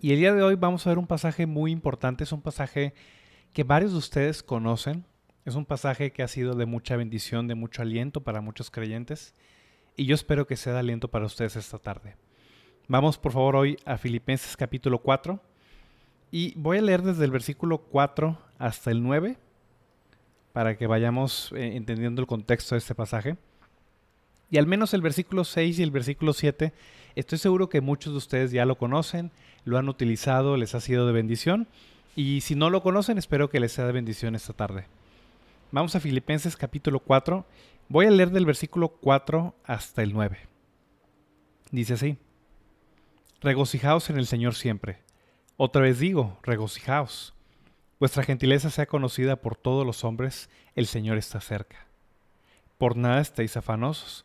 Y el día de hoy vamos a ver un pasaje muy importante, es un pasaje que varios de ustedes conocen, es un pasaje que ha sido de mucha bendición, de mucho aliento para muchos creyentes, y yo espero que sea de aliento para ustedes esta tarde. Vamos por favor hoy a Filipenses capítulo 4, y voy a leer desde el versículo 4 hasta el 9, para que vayamos eh, entendiendo el contexto de este pasaje. Y al menos el versículo 6 y el versículo 7, estoy seguro que muchos de ustedes ya lo conocen, lo han utilizado, les ha sido de bendición. Y si no lo conocen, espero que les sea de bendición esta tarde. Vamos a Filipenses capítulo 4. Voy a leer del versículo 4 hasta el 9. Dice así. Regocijaos en el Señor siempre. Otra vez digo, regocijaos. Vuestra gentileza sea conocida por todos los hombres, el Señor está cerca. Por nada estéis afanosos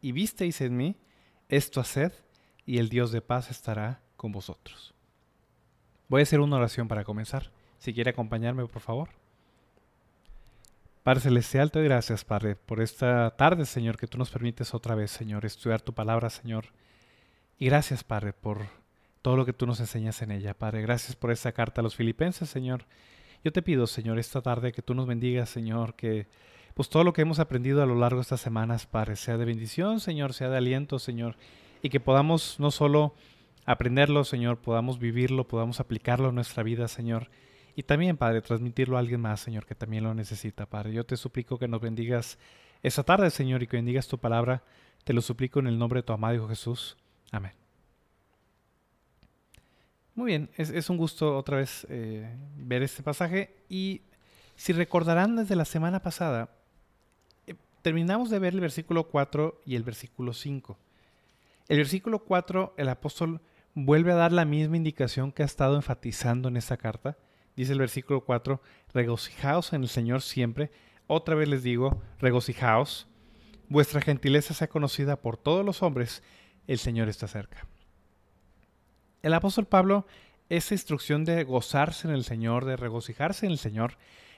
y visteis en mí, esto haced, y el Dios de paz estará con vosotros. Voy a hacer una oración para comenzar. Si quiere acompañarme, por favor. Padre Celestial, te doy gracias, Padre, por esta tarde, Señor, que tú nos permites otra vez, Señor, estudiar tu palabra, Señor. Y gracias, Padre, por todo lo que tú nos enseñas en ella, Padre. Gracias por esta carta a los filipenses, Señor. Yo te pido, Señor, esta tarde que tú nos bendigas, Señor, que pues todo lo que hemos aprendido a lo largo de estas semanas, Padre, sea de bendición, Señor, sea de aliento, Señor, y que podamos no solo aprenderlo, Señor, podamos vivirlo, podamos aplicarlo en nuestra vida, Señor, y también, Padre, transmitirlo a alguien más, Señor, que también lo necesita, Padre. Yo te suplico que nos bendigas esta tarde, Señor, y que bendigas tu palabra. Te lo suplico en el nombre de tu amado Hijo Jesús. Amén. Muy bien, es, un gusto otra vez eh, ver este pasaje y si recordarán desde la semana pasada, terminamos de ver el versículo 4 y el versículo 5. El versículo 4, el apóstol vuelve a dar la misma indicación que ha estado enfatizando en esta carta. Dice el versículo 4, regocijaos en el Señor siempre. Otra vez les digo, regocijaos. Vuestra gentileza sea conocida por todos los hombres, el Señor está cerca. El apóstol Pablo, esa instrucción de gozarse en el Señor, de regocijarse en el Señor,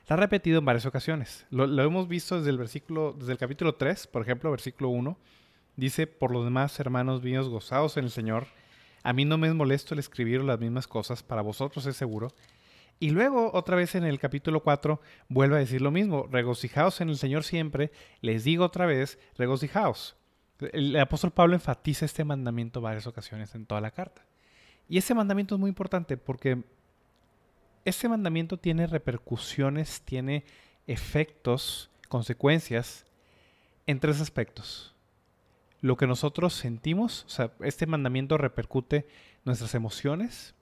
la ha repetido en varias ocasiones. Lo, hemos visto desde el versículo, desde el capítulo 3, por ejemplo, versículo 1. Dice, por lo demás, hermanos míos, gozados en el Señor. A mí no me es molesto el escribir las mismas cosas, para vosotros es seguro. Y luego, otra vez en el capítulo 4, vuelve a decir lo mismo, regocijaos en el Señor siempre. Les digo otra vez, regocijaos. El apóstol Pablo enfatiza este mandamiento varias ocasiones en toda la carta. Y ese mandamiento es muy importante porque este mandamiento tiene repercusiones, tiene efectos, consecuencias en tres aspectos. Lo que nosotros sentimos, o sea, este mandamiento repercute nuestras emociones,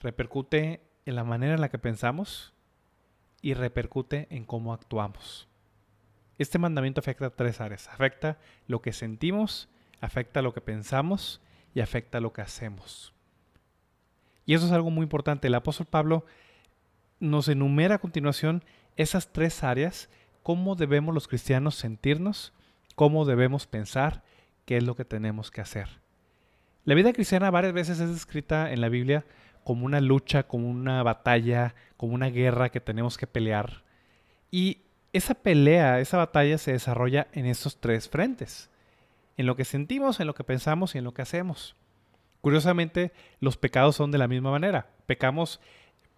repercute en la manera en la que pensamos y repercute en cómo actuamos. Este mandamiento afecta a tres áreas. Afecta lo que sentimos, afecta lo que pensamos y afecta lo que hacemos. Y eso es algo muy importante. El apóstol Pablo nos enumera a continuación esas tres áreas, cómo debemos los cristianos sentirnos, cómo debemos pensar, qué es lo que tenemos que hacer. La vida cristiana varias veces es descrita en la Biblia como una lucha, como una batalla, como una guerra que tenemos que pelear. Y esa pelea, esa batalla se desarrolla en estos tres frentes. En lo que sentimos, en lo que pensamos y en lo que hacemos. Curiosamente, los pecados son de la misma manera. Pecamos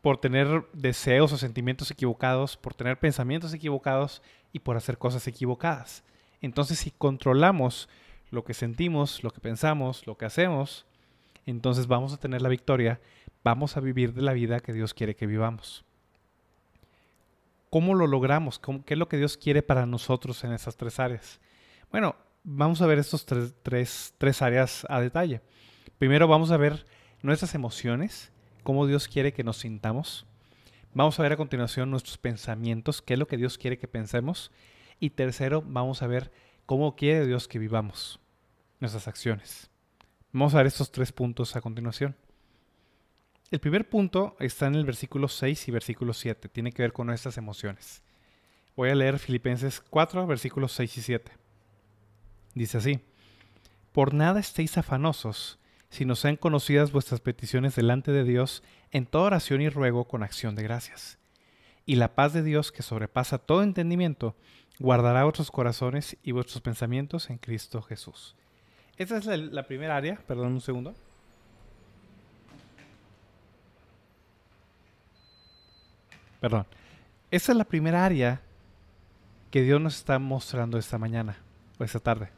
por tener deseos o sentimientos equivocados, por tener pensamientos equivocados y por hacer cosas equivocadas. Entonces, si controlamos lo que sentimos, lo que pensamos, lo que hacemos, entonces vamos a tener la victoria, vamos a vivir de la vida que Dios quiere que vivamos. ¿Cómo lo logramos? ¿Qué es lo que Dios quiere para nosotros en esas tres áreas? Bueno, vamos a ver estos tres, tres áreas a detalle. Primero vamos a ver nuestras emociones, cómo Dios quiere que nos sintamos. Vamos a ver a continuación nuestros pensamientos, qué es lo que Dios quiere que pensemos. Y tercero, vamos a ver cómo quiere Dios que vivamos nuestras acciones. Vamos a ver estos tres puntos a continuación. El primer punto está en el versículo 6 y versículo 7. Tiene que ver con nuestras emociones. Voy a leer Filipenses 4, versículos 6 y 7. Dice así, Por nada estéis afanosos, sino sean conocidas vuestras peticiones delante de Dios en toda oración y ruego con acción de gracias. Y la paz de Dios, que sobrepasa todo entendimiento, guardará vuestros corazones y vuestros pensamientos en Cristo Jesús. Esta es la, primera área, perdón un segundo. Perdón. Esta es la primera área que Dios nos está mostrando esta mañana o esta tarde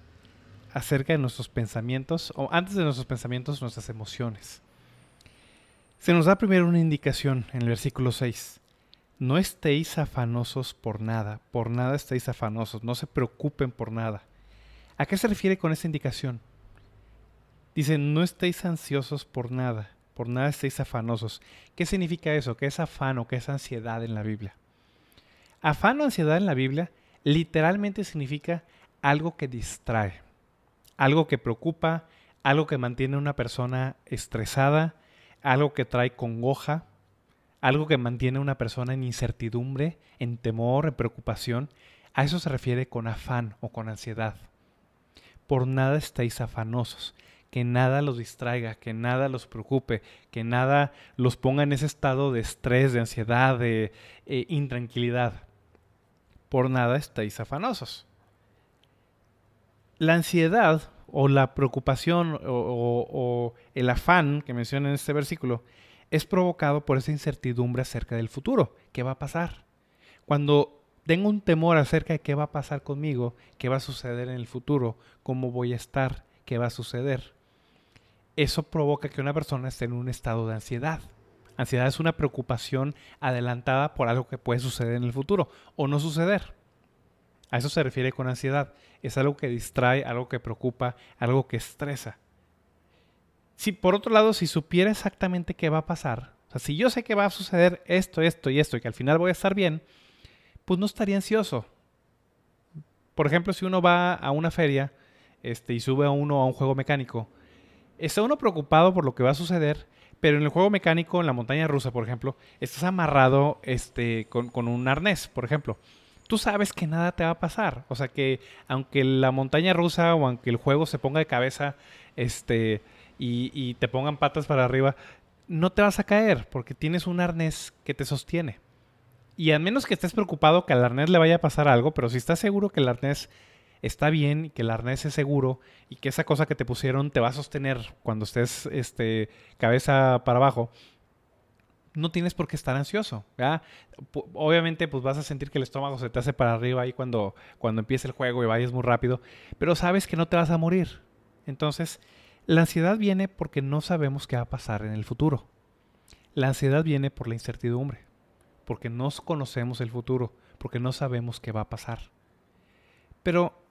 acerca de nuestros pensamientos, o antes de nuestros pensamientos, nuestras emociones. Se nos da primero una indicación en el versículo 6. No estéis afanosos por nada, por nada estéis afanosos, no se preocupen por nada. ¿A qué se refiere con esa indicación? Dice, no estéis ansiosos por nada, por nada estéis afanosos. ¿Qué significa eso? ¿Qué es afano? ¿Qué es ansiedad en la Biblia? Afano ansiedad en la Biblia literalmente significa algo que distrae algo que preocupa, algo que mantiene a una persona estresada, algo que trae congoja, algo que mantiene a una persona en incertidumbre, en temor, en preocupación. A eso se refiere con afán o con ansiedad. Por nada estéis afanosos, que nada los distraiga, que nada los preocupe, que nada los ponga en ese estado de estrés, de ansiedad, de eh, intranquilidad. Por nada estéis afanosos. La ansiedad o la preocupación o, el afán que menciona en este versículo es provocado por esa incertidumbre acerca del futuro. ¿Qué va a pasar? Cuando tengo un temor acerca de qué va a pasar conmigo, qué va a suceder en el futuro, cómo voy a estar, qué va a suceder, eso provoca que una persona esté en un estado de ansiedad. Ansiedad es una preocupación adelantada por algo que puede suceder en el futuro o no suceder. A eso se refiere con ansiedad. Es algo que distrae, algo que preocupa, algo que estresa. Si por otro lado, si supiera exactamente qué va a pasar, o sea, si yo sé que va a suceder esto, esto y esto, y que al final voy a estar bien, pues no estaría ansioso. Por ejemplo, si uno va a una feria este, y sube a uno a un juego mecánico, está uno preocupado por lo que va a suceder, pero en el juego mecánico, en la montaña rusa, por ejemplo, estás amarrado este, con, con un arnés, por ejemplo tú sabes que nada te va a pasar. O sea que aunque la montaña rusa o aunque el juego se ponga de cabeza este, y, te pongan patas para arriba, no te vas a caer porque tienes un arnés que te sostiene. Y al menos que estés preocupado que al arnés le vaya a pasar algo, pero si estás seguro que el arnés está bien, que el arnés es seguro y que esa cosa que te pusieron te va a sostener cuando estés este, cabeza para abajo, no tienes por qué estar ansioso. Obviamente, pues vas a sentir que el estómago se te hace para arriba ahí cuando, cuando empieza el juego y vayas muy rápido, pero sabes que no te vas a morir. Entonces, la ansiedad viene porque no sabemos qué va a pasar en el futuro. La ansiedad viene por la incertidumbre, porque no conocemos el futuro, porque no sabemos qué va a pasar. Pero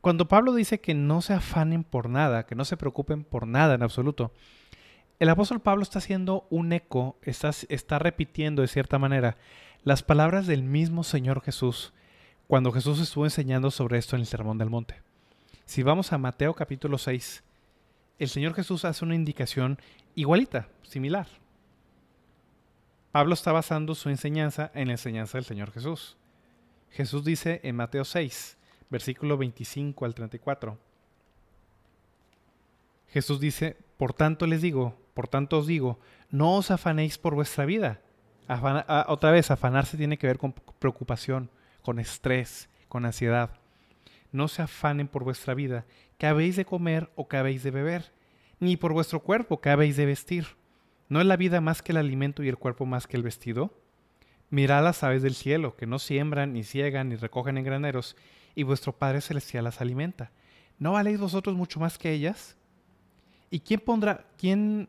cuando Pablo dice que no se afanen por nada, que no se preocupen por nada en absoluto, el apóstol Pablo está haciendo un eco, está, repitiendo de cierta manera las palabras del mismo Señor Jesús cuando Jesús estuvo enseñando sobre esto en el Sermón del Monte. Si vamos a Mateo capítulo 6, el Señor Jesús hace una indicación igualita, similar. Pablo está basando su enseñanza en la enseñanza del Señor Jesús. Jesús dice en Mateo 6, versículo 25 al 34. Jesús dice, por tanto les digo, por tanto os digo, no os afanéis por vuestra vida. otra vez, afanarse tiene que ver con preocupación, con estrés, con ansiedad. No se afanen por vuestra vida, que habéis de comer o que habéis de beber, ni por vuestro cuerpo, que habéis de vestir. ¿No es la vida más que el alimento y el cuerpo más que el vestido? Mirad las aves del cielo, que no siembran, ni ciegan, ni recogen en graneros, y vuestro Padre Celestial las alimenta. ¿No valéis vosotros mucho más que ellas? ¿Y quién pondrá, quién,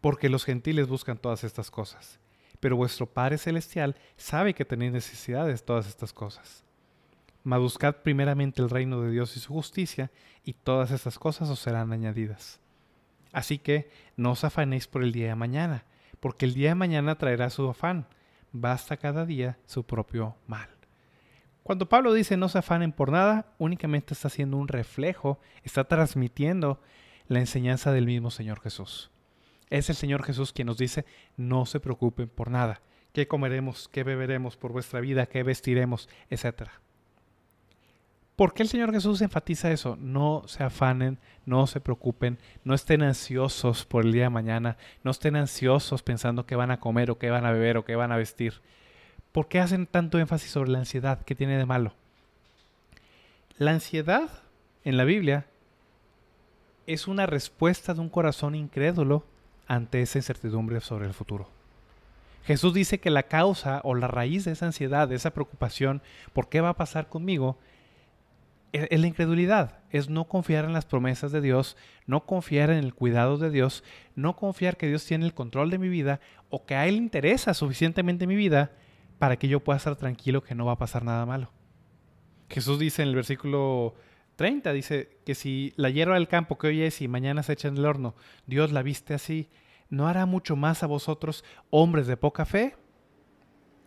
porque los gentiles buscan todas estas cosas. Pero vuestro Padre Celestial sabe que tenéis necesidad de todas estas cosas. Mas buscad primeramente el reino de Dios y su justicia, y todas estas cosas os serán añadidas. Así que no os afanéis por el día de mañana, porque el día de mañana traerá su afán. Basta cada día su propio mal. Cuando Pablo dice no se afanen por nada, únicamente está haciendo un reflejo, está transmitiendo la enseñanza del mismo Señor Jesús. Es el Señor Jesús quien nos dice no se preocupen por nada. ¿Qué comeremos? ¿Qué beberemos por vuestra vida? ¿Qué vestiremos? Etcétera. ¿Por qué el Señor Jesús enfatiza eso? No se afanen, no se preocupen, no estén ansiosos por el día de mañana, no estén ansiosos pensando qué van a comer o qué van a beber o qué van a vestir. ¿Por qué hacen tanto énfasis sobre la ansiedad? ¿Qué tiene de malo? La ansiedad en la Biblia es una respuesta de un corazón incrédulo ante esa incertidumbre sobre el futuro. Jesús dice que la causa o la raíz de esa ansiedad, de esa preocupación, ¿por qué va a pasar conmigo? es la incredulidad, es no confiar en las promesas de Dios, no confiar en el cuidado de Dios, no confiar que Dios tiene el control de mi vida o que a Él interesa suficientemente mi vida para que yo pueda estar tranquilo que no va a pasar nada malo. Jesús dice en el versículo 30, dice que si la hierba del campo que hoy es y mañana se echa en el horno, Dios la viste así, ¿no hará mucho más a vosotros, hombres de poca fe?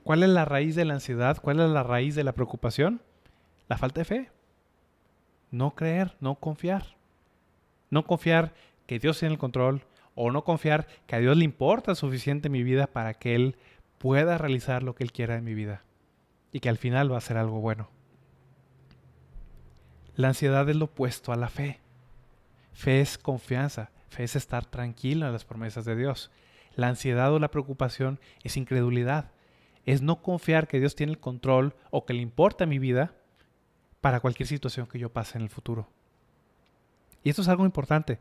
¿Cuál es la raíz de la ansiedad? ¿Cuál es la raíz de la preocupación? La falta de fe no creer, no confiar. No confiar que Dios tiene el control o no confiar que a Dios le importa suficiente mi vida para que Él pueda realizar lo que Él quiera en mi vida y que al final va a ser algo bueno. La ansiedad es lo opuesto a la fe. Fe es confianza, fe es estar tranquilo en las promesas de Dios. La ansiedad o la preocupación es incredulidad, es no confiar que Dios tiene el control o que le importa mi vida para cualquier situación que yo pase en el futuro. Y esto es algo importante.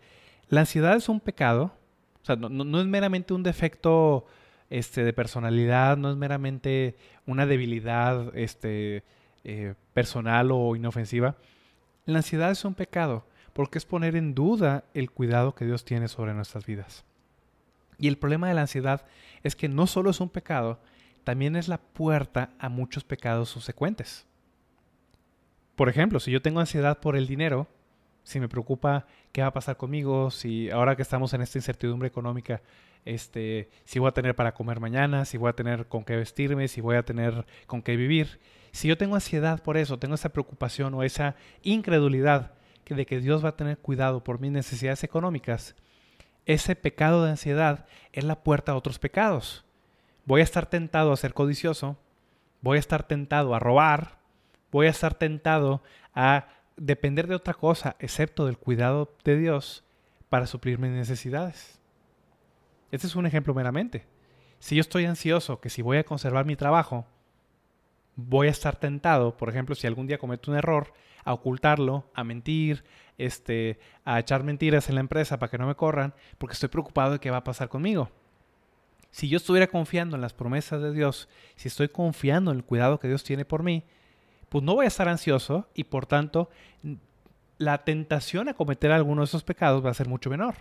La ansiedad es un pecado, o sea, no, es meramente un defecto este, de personalidad, no es meramente una debilidad este, eh, personal o inofensiva. La ansiedad es un pecado porque es poner en duda el cuidado que Dios tiene sobre nuestras vidas. Y el problema de la ansiedad es que no solo es un pecado, también es la puerta a muchos pecados subsecuentes. Por ejemplo, si yo tengo ansiedad por el dinero, si me preocupa qué va a pasar conmigo, si ahora que estamos en esta incertidumbre económica, este, si voy a tener para comer mañana, si voy a tener con qué vestirme, si voy a tener con qué vivir. Si yo tengo ansiedad por eso, tengo esa preocupación o esa incredulidad de que Dios va a tener cuidado por mis necesidades económicas, ese pecado de ansiedad es la puerta a otros pecados. Voy a estar tentado a ser codicioso, voy a estar tentado a robar, voy a estar tentado a depender de otra cosa excepto del cuidado de Dios para suplir mis necesidades. Este es un ejemplo meramente. Si yo estoy ansioso que si voy a conservar mi trabajo, voy a estar tentado, por ejemplo, si algún día cometo un error, a ocultarlo, a mentir, este, a echar mentiras en la empresa para que no me corran, porque estoy preocupado de qué va a pasar conmigo. Si yo estuviera confiando en las promesas de Dios, si estoy confiando en el cuidado que Dios tiene por mí, pues no voy a estar ansioso y por tanto la tentación a cometer alguno de esos pecados va a ser mucho menor.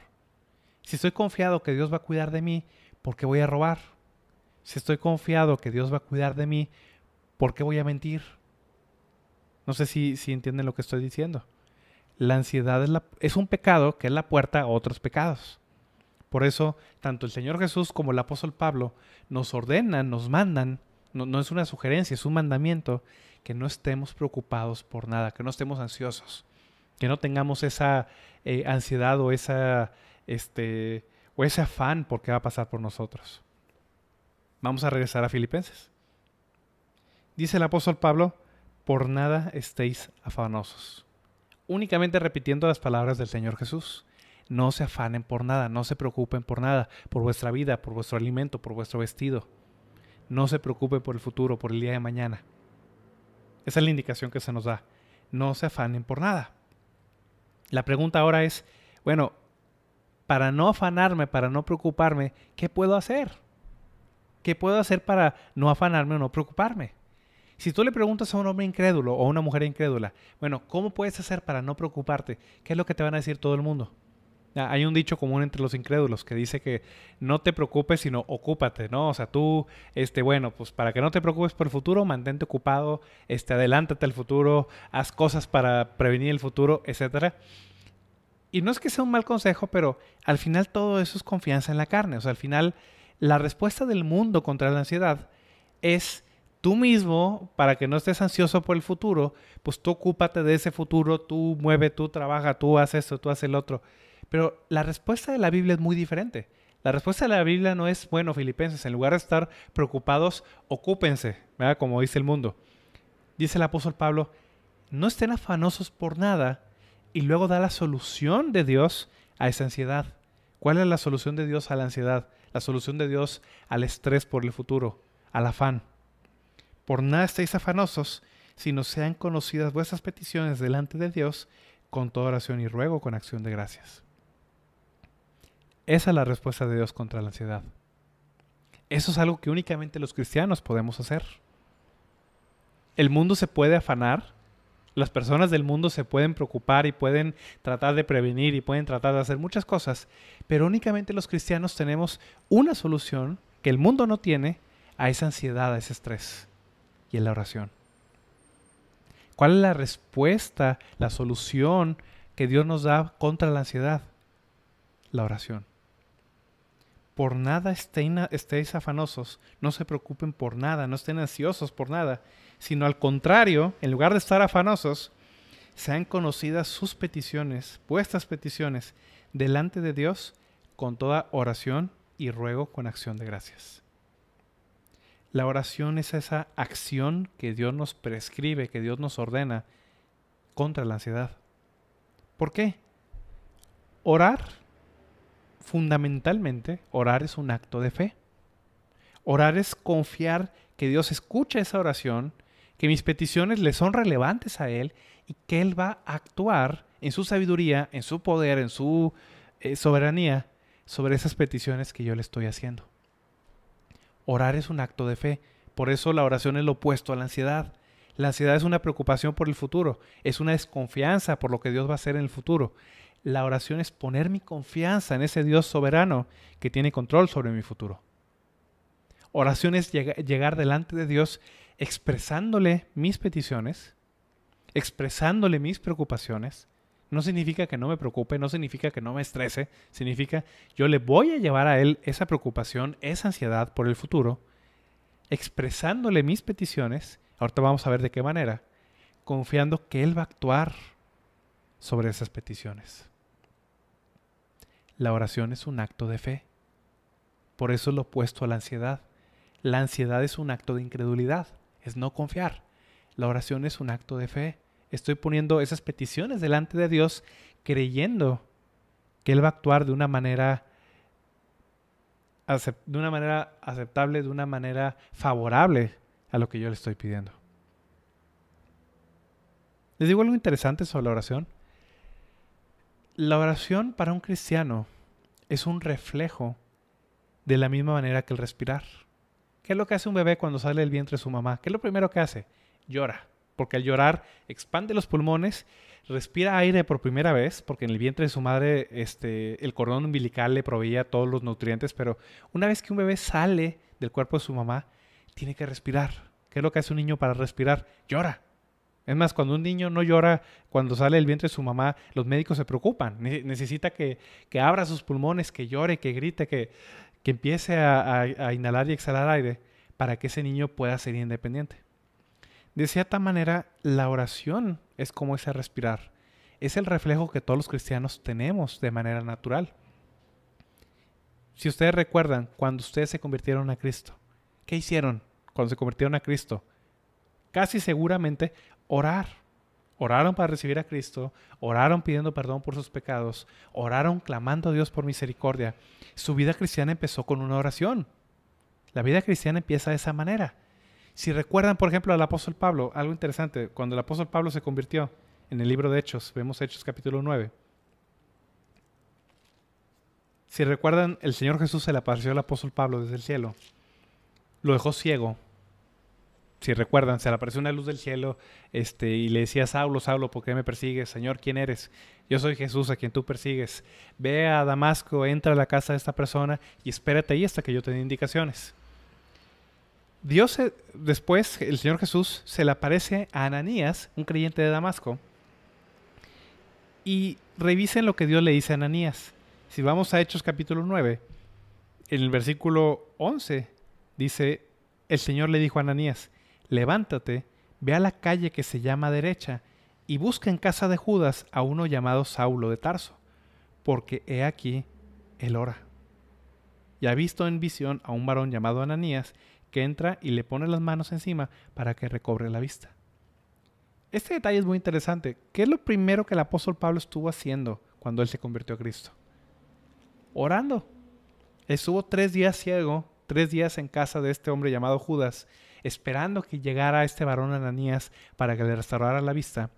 Si estoy confiado que Dios va a cuidar de mí, ¿por qué voy a robar? Si estoy confiado que Dios va a cuidar de mí, ¿por qué voy a mentir? No sé si, si entienden lo que estoy diciendo. La ansiedad es, un pecado que es la puerta a otros pecados. Por eso, tanto el Señor Jesús como el apóstol Pablo nos ordenan, nos mandan, no, no es una sugerencia, es un mandamiento, que no estemos preocupados por nada, que no estemos ansiosos, que no tengamos esa eh, ansiedad o esa este o ese afán por qué va a pasar por nosotros. Vamos a regresar a Filipenses. Dice el apóstol Pablo, por nada estéis afanosos. únicamente repitiendo las palabras del Señor Jesús. No se afanen por nada, no se preocupen por nada, por vuestra vida, por vuestro alimento, por vuestro vestido. No se preocupen por el futuro, por el día de mañana. Esa es la indicación que se nos da. No se afanen por nada. La pregunta ahora es, bueno, para no afanarme, para no preocuparme, ¿qué puedo hacer? ¿Qué puedo hacer para no afanarme o no preocuparme? Si tú le preguntas a un hombre incrédulo o a una mujer incrédula, bueno, ¿cómo puedes hacer para no preocuparte? ¿Qué es lo que te van a decir todo el mundo? Ah, hay un dicho común entre los incrédulos que dice que no te preocupes, sino ocúpate, ¿no? O sea, tú, este, bueno, pues para que no te preocupes por el futuro, mantente ocupado, este, adelántate al futuro, haz cosas para prevenir el futuro, etcétera. Y no es que sea un mal consejo, pero al final todo eso es confianza en la carne. O sea, al final la respuesta del mundo contra la ansiedad es tú mismo, para que no estés ansioso por el futuro, pues tú ocúpate de ese futuro, tú mueve, tú trabaja, tú haces esto, tú haces el otro. Pero la respuesta de la Biblia es muy diferente. La respuesta de la Biblia no es, bueno, filipenses, en lugar de estar preocupados, ocúpense, ¿verdad? Como dice el mundo. Dice el apóstol Pablo, no estén afanosos por nada y luego da la solución de Dios a esa ansiedad. ¿Cuál es la solución de Dios a la ansiedad? La solución de Dios al estrés por el futuro, al afán. Por nada estéis afanosos, sino sean conocidas vuestras peticiones delante de Dios con toda oración y ruego con acción de gracias. Esa es la respuesta de Dios contra la ansiedad. Eso es algo que únicamente los cristianos podemos hacer. El mundo se puede afanar, las personas del mundo se pueden preocupar y pueden tratar de prevenir y pueden tratar de hacer muchas cosas, pero únicamente los cristianos tenemos una solución que el mundo no tiene a esa ansiedad, a ese estrés y en la oración. ¿Cuál es la respuesta, la solución que Dios nos da contra la ansiedad? La oración. Por nada estéis afanosos, no se preocupen por nada, no estén ansiosos por nada, sino al contrario, en lugar de estar afanosos, sean conocidas sus peticiones, vuestras peticiones, delante de Dios con toda oración y ruego con acción de gracias. La oración es esa acción que Dios nos prescribe, que Dios nos ordena contra la ansiedad. ¿Por qué? Orar, fundamentalmente, orar es un acto de fe. Orar es confiar que Dios escucha esa oración, que mis peticiones le son relevantes a Él y que Él va a actuar en su sabiduría, en su poder, en su eh, soberanía sobre esas peticiones que yo le estoy haciendo. Orar es un acto de fe. Por eso la oración es lo opuesto a la ansiedad. La ansiedad es una preocupación por el futuro, es una desconfianza por lo que Dios va a hacer en el futuro. La oración es poner mi confianza en ese Dios soberano que tiene control sobre mi futuro. Oración es llegar delante de Dios expresándole mis peticiones, expresándole mis preocupaciones, no significa que no me preocupe, no significa que no me estrese, significa yo le voy a llevar a él esa preocupación, esa ansiedad por el futuro, expresándole mis peticiones, ahorita vamos a ver de qué manera, confiando que él va a actuar sobre esas peticiones. La oración es un acto de fe. Por eso es lo opuesto a la ansiedad. La ansiedad es un acto de incredulidad, es no confiar. La oración es un acto de fe estoy poniendo esas peticiones delante de Dios creyendo que Él va a actuar de una manera de una manera aceptable, de una manera favorable a lo que yo le estoy pidiendo. Les digo algo interesante sobre la oración. La oración para un cristiano es un reflejo de la misma manera que el respirar. ¿Qué es lo que hace un bebé cuando sale del vientre de su mamá? ¿Qué es lo primero que hace? Llora porque al llorar expande los pulmones, respira aire por primera vez, porque en el vientre de su madre este, el cordón umbilical le proveía todos los nutrientes, pero una vez que un bebé sale del cuerpo de su mamá, tiene que respirar. ¿Qué es lo que hace un niño para respirar? Llora. Es más, cuando un niño no llora cuando sale del vientre de su mamá, los médicos se preocupan. necesita que, abra sus pulmones, que llore, que grite, que, que empiece a inhalar y exhalar aire para que ese niño pueda ser independiente. De cierta manera, la oración es como ese respirar. Es el reflejo que todos los cristianos tenemos de manera natural. Si ustedes recuerdan, cuando ustedes se convirtieron a Cristo, ¿qué hicieron cuando se convirtieron a Cristo? Casi seguramente orar. oraron para recibir a Cristo, oraron pidiendo perdón por sus pecados, oraron clamando a Dios por misericordia. Su vida cristiana empezó con una oración. La vida cristiana empieza de esa manera. Si recuerdan, por ejemplo, al apóstol Pablo, algo interesante, cuando el apóstol Pablo se convirtió en el libro de Hechos, vemos Hechos capítulo 9. Si recuerdan, el Señor Jesús se le apareció al apóstol Pablo desde el cielo. Lo dejó ciego. Si recuerdan, se le apareció una luz del cielo este, y le decía, Saulo, Saulo, ¿por qué me persigues? Señor, ¿quién eres? Yo soy Jesús a quien tú persigues. Ve a Damasco, entra a la casa de esta persona y espérate ahí hasta que yo te dé indicaciones. Dios, después, el Señor Jesús se le aparece a Ananías, un creyente de Damasco, y revisen lo que Dios le dice a Ananías. Si vamos a Hechos capítulo 9, en el versículo 11 dice, el Señor le dijo a Ananías, levántate, ve a la calle que se llama derecha y busca en casa de Judas a uno llamado Saulo de Tarso, porque he aquí, él ora. Y ha visto en visión a un varón llamado Ananías que entra y le pone las manos encima para que recobre la vista. Este detalle es muy interesante. ¿Qué es lo primero que el apóstol Pablo estuvo haciendo cuando él se convirtió a Cristo? orando. Estuvo tres días ciego, tres días en casa de este hombre llamado Judas, esperando que llegara este varón Ananías para que le restaurara la vista.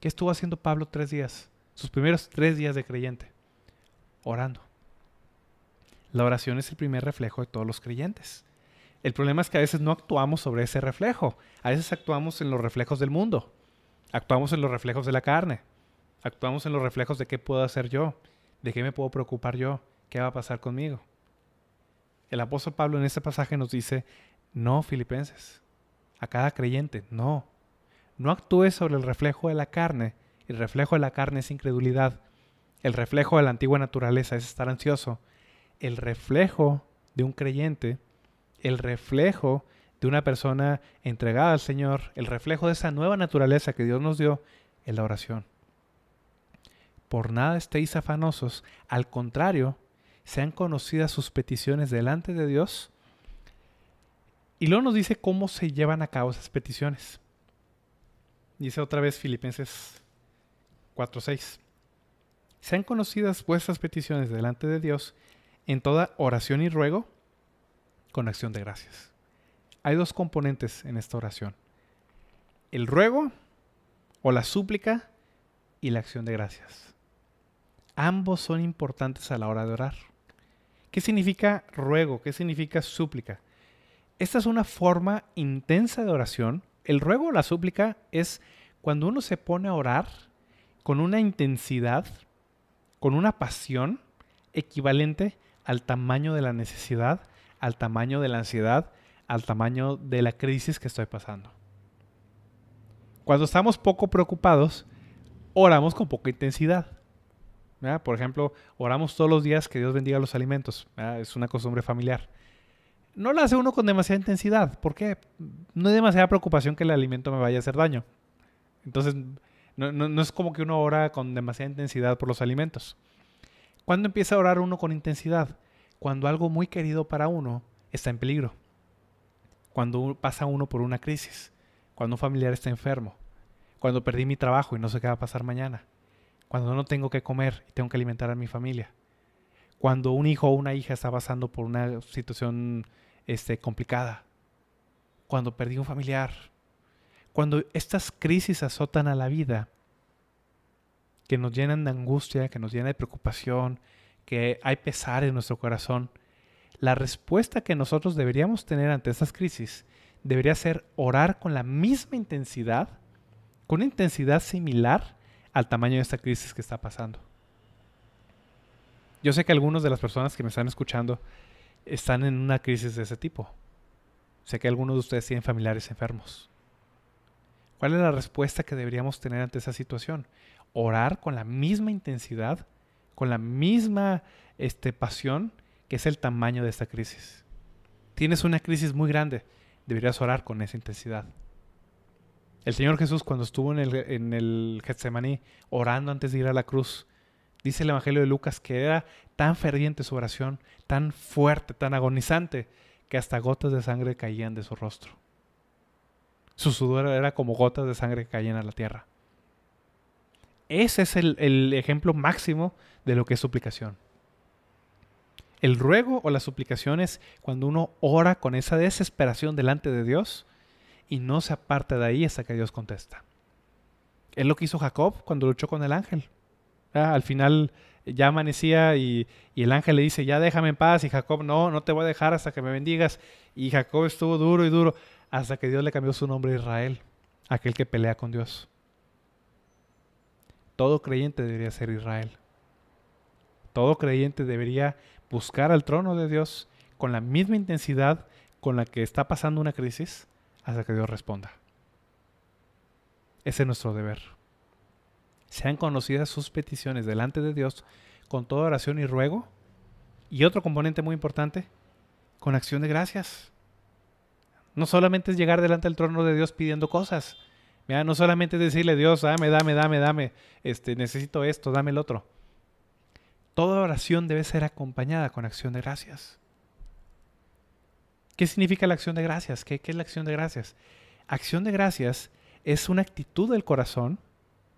¿Qué estuvo haciendo Pablo tres días? Sus primeros tres días de creyente. Orando. La oración es el primer reflejo de todos los creyentes. El problema es que a veces no actuamos sobre ese reflejo. A veces actuamos en los reflejos del mundo. Actuamos en los reflejos de la carne. Actuamos en los reflejos de qué puedo hacer yo, de qué me puedo preocupar yo, ¿qué va a pasar conmigo? El apóstol Pablo en este pasaje nos dice, no, filipenses, a cada creyente, no. No actúes sobre el reflejo de la carne. El reflejo de la carne es incredulidad. El reflejo de la antigua naturaleza es estar ansioso. El reflejo de un creyente, el reflejo de una persona entregada al Señor, el reflejo de esa nueva naturaleza que Dios nos dio, es la oración. Por nada estéis afanosos, al contrario, sean conocidas sus peticiones delante de Dios. Y luego nos dice cómo se llevan a cabo esas peticiones. Dice otra vez Filipenses 4:6. Sean conocidas vuestras peticiones delante de Dios en toda oración y ruego con acción de gracias. Hay dos componentes en esta oración. El ruego o la súplica y la acción de gracias. Ambos son importantes a la hora de orar. ¿Qué significa ruego? ¿Qué significa súplica? Esta es una forma intensa de oración. El ruego o la súplica es cuando uno se pone a orar con una intensidad, con una pasión equivalente al tamaño de la necesidad, al tamaño de la ansiedad, al tamaño de la crisis que estoy pasando. Cuando estamos poco preocupados, oramos con poca intensidad. Por ejemplo, oramos todos los días que Dios bendiga los alimentos. Es una costumbre familiar. No lo hace uno con demasiada intensidad. ¿Por qué? No hay demasiada preocupación que el alimento me vaya a hacer daño. Entonces, no, es como que uno ora con demasiada intensidad por los alimentos. ¿Cuándo empieza a orar uno con intensidad? Cuando algo muy querido para uno está en peligro. Cuando pasa uno por una crisis. Cuando un familiar está enfermo. Cuando perdí mi trabajo y no sé qué va a pasar mañana cuando no tengo que comer y tengo que alimentar a mi familia, cuando un hijo o una hija está pasando por una situación este, complicada, cuando perdí un familiar, cuando estas crisis azotan a la vida, que nos llenan de angustia, que nos llenan de preocupación, que hay pesar en nuestro corazón, la respuesta que nosotros deberíamos tener ante estas crisis debería ser orar con la misma intensidad, con una intensidad similar al tamaño de esta crisis que está pasando. Yo sé que algunas de las personas que me están escuchando están en una crisis de ese tipo. Sé que algunos de ustedes tienen familiares enfermos. ¿Cuál es la respuesta que deberíamos tener ante esa situación? Orar con la misma intensidad, con la misma este, pasión que es el tamaño de esta crisis. Tienes una crisis muy grande, deberías orar con esa intensidad. El Señor Jesús cuando estuvo en el, en el Getsemaní orando antes de ir a la cruz, dice el Evangelio de Lucas que era tan ferviente su oración, tan fuerte, tan agonizante, que hasta gotas de sangre caían de su rostro. Su sudor era como gotas de sangre que caían a la tierra. Ese es el, el ejemplo máximo de lo que es suplicación. El ruego o la suplicación es cuando uno ora con esa desesperación delante de Dios y no se aparta de ahí hasta que Dios contesta. Es lo que hizo Jacob cuando luchó con el ángel. Ah, al final ya amanecía y, y, el ángel le dice, ya déjame en paz. Y Jacob, no, no te voy a dejar hasta que me bendigas. Y Jacob estuvo duro y duro hasta que Dios le cambió su nombre a Israel, aquel que pelea con Dios. Todo creyente debería ser Israel. Todo creyente debería buscar al trono de Dios con la misma intensidad con la que está pasando una crisis hasta que Dios responda. Ese es nuestro deber. Sean conocidas sus peticiones delante de Dios con toda oración y ruego. Y otro componente muy importante, con acción de gracias. No solamente es llegar delante del trono de Dios pidiendo cosas. No solamente es decirle, Dios, dame, dame, dame, dame, este, necesito esto, dame el otro. Toda oración debe ser acompañada con acción de gracias. ¿Qué significa la acción de gracias? ¿Qué, es la acción de gracias? Acción de gracias es una actitud del corazón,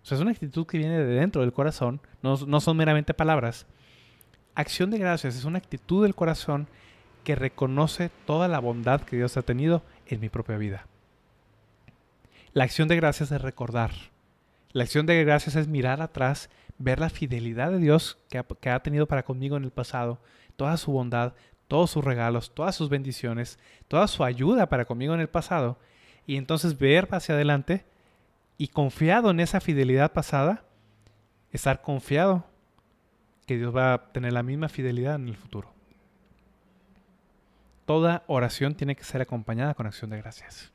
o sea, es una actitud que viene de dentro del corazón, no, son meramente palabras. Acción de gracias es una actitud del corazón que reconoce toda la bondad que Dios ha tenido en mi propia vida. La acción de gracias es recordar. La acción de gracias es mirar atrás, ver la fidelidad de Dios que ha, tenido para conmigo en el pasado, toda su bondad, todos sus regalos, todas sus bendiciones, toda su ayuda para conmigo en el pasado, y entonces ver hacia adelante y confiado en esa fidelidad pasada, estar confiado que Dios va a tener la misma fidelidad en el futuro. Toda oración tiene que ser acompañada con acción de gracias.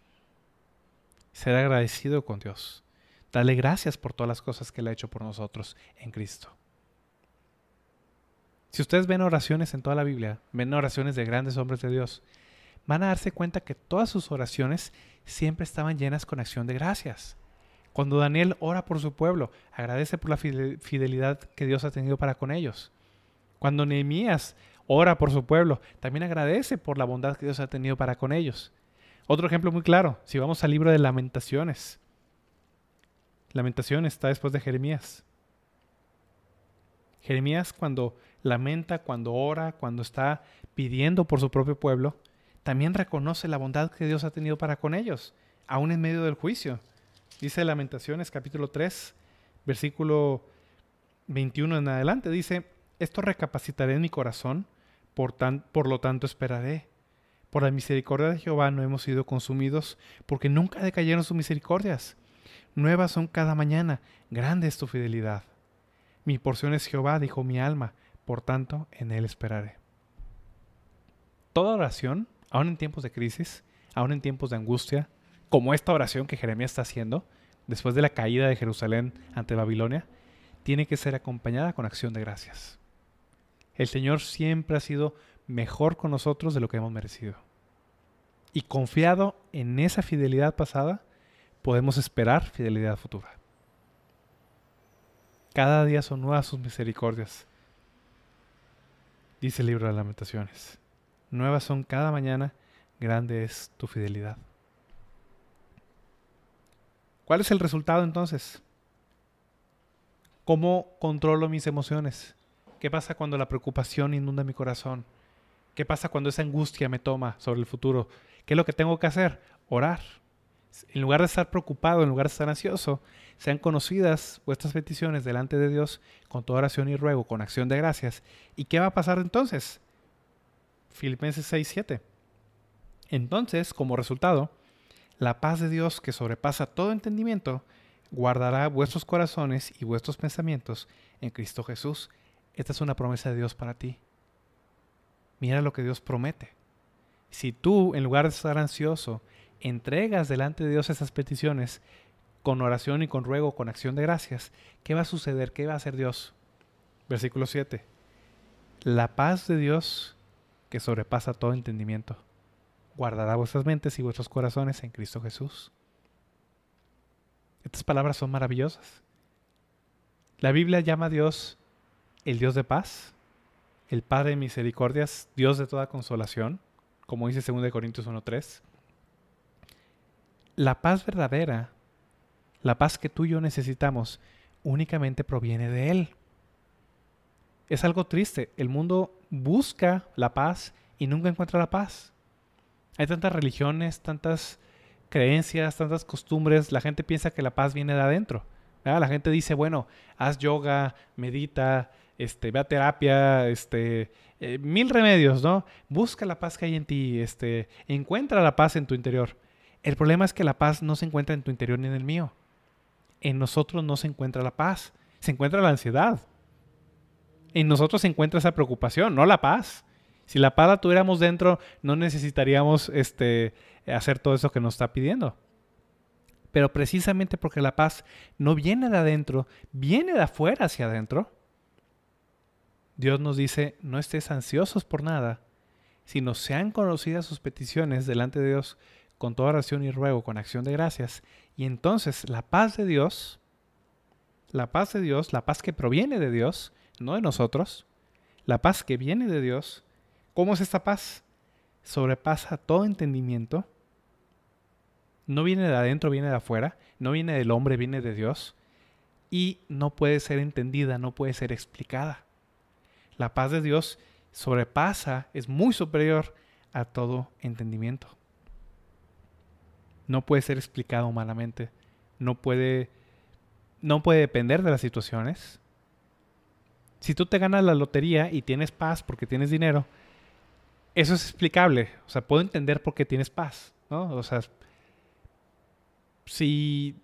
Ser agradecido con Dios. Darle gracias por todas las cosas que Él ha hecho por nosotros en Cristo. Si ustedes ven oraciones en toda la Biblia, ven oraciones de grandes hombres de Dios, van a darse cuenta que todas sus oraciones siempre estaban llenas con acción de gracias. Cuando Daniel ora por su pueblo, agradece por la fidelidad que Dios ha tenido para con ellos. Cuando Nehemías ora por su pueblo, también agradece por la bondad que Dios ha tenido para con ellos. Otro ejemplo muy claro, si vamos al libro de lamentaciones. Lamentaciones está después de Jeremías. Jeremías cuando lamenta, cuando ora, cuando está pidiendo por su propio pueblo, también reconoce la bondad que Dios ha tenido para con ellos, aún en medio del juicio. Dice Lamentaciones capítulo 3, versículo 21 en adelante, dice, esto recapacitaré en mi corazón, por, tan, por lo tanto esperaré. Por la misericordia de Jehová no hemos sido consumidos, porque nunca decayeron sus misericordias. Nuevas son cada mañana, grande es tu fidelidad. Mi porción es Jehová, dijo mi alma, por tanto en él esperaré. Toda oración, aun en tiempos de crisis, aun en tiempos de angustia, como esta oración que Jeremías está haciendo, después de la caída de Jerusalén ante Babilonia, tiene que ser acompañada con acción de gracias. El Señor siempre ha sido mejor con nosotros de lo que hemos merecido. Y confiado en esa fidelidad pasada, podemos esperar fidelidad futura. Cada día son nuevas sus misericordias. Dice el libro de lamentaciones. Nuevas son cada mañana, grande es tu fidelidad. ¿Cuál es el resultado entonces? ¿Cómo controlo mis emociones? ¿Qué pasa cuando la preocupación inunda mi corazón? ¿Qué pasa cuando esa angustia me toma sobre el futuro? ¿Qué es lo que tengo que hacer? Orar. En lugar de estar preocupado, en lugar de estar ansioso, sean conocidas vuestras peticiones delante de Dios con toda oración y ruego, con acción de gracias. ¿Y qué va a pasar entonces? Filipenses 6, 7. Entonces, como resultado, la paz de Dios que sobrepasa todo entendimiento, guardará vuestros corazones y vuestros pensamientos en Cristo Jesús. Esta es una promesa de Dios para ti. Mira lo que Dios promete. Si tú, en lugar de estar ansioso, entregas delante de Dios esas peticiones con oración y con ruego, con acción de gracias, ¿qué va a suceder? ¿Qué va a hacer Dios? Versículo 7. La paz de Dios, que sobrepasa todo entendimiento, guardará vuestras mentes y vuestros corazones en Cristo Jesús. Estas palabras son maravillosas. La Biblia llama a Dios el Dios de paz, el Padre de misericordias, Dios de toda consolación, como dice 2 Corintios 1.3. La paz verdadera, la paz que tú y yo necesitamos, únicamente proviene de Él. Es algo triste. El mundo busca la paz y nunca encuentra la paz. Hay tantas religiones, tantas creencias, tantas costumbres. La gente piensa que la paz viene de adentro. La gente dice, bueno, haz yoga, medita, este, ve a terapia, este, eh, mil remedios, ¿no? Busca la paz que hay en ti, este, encuentra la paz en tu interior. El problema es que la paz no se encuentra en tu interior ni en el mío. En nosotros no se encuentra la paz, se encuentra la ansiedad. En nosotros se encuentra esa preocupación, no la paz. Si la paz la tuviéramos dentro, no necesitaríamos este, hacer todo eso que nos está pidiendo. Pero precisamente porque la paz no viene de adentro, viene de afuera hacia adentro, Dios nos dice, no estés ansiosos por nada, sino sean conocidas sus peticiones delante de Dios con toda oración y ruego, con acción de gracias. Y entonces la paz de Dios, la paz de Dios, la paz que proviene de Dios, no de nosotros, la paz que viene de Dios, ¿cómo es esta paz? Sobrepasa todo entendimiento. No viene de adentro, viene de afuera. No viene del hombre, viene de Dios. Y no puede ser entendida, no puede ser explicada. La paz de Dios sobrepasa, es muy superior a todo entendimiento. No puede ser explicado humanamente. No puede, no puede depender de las situaciones. Si tú te ganas la lotería y tienes paz porque tienes dinero, eso es explicable. O sea, puedo entender por qué tienes paz, ¿no? O sea, si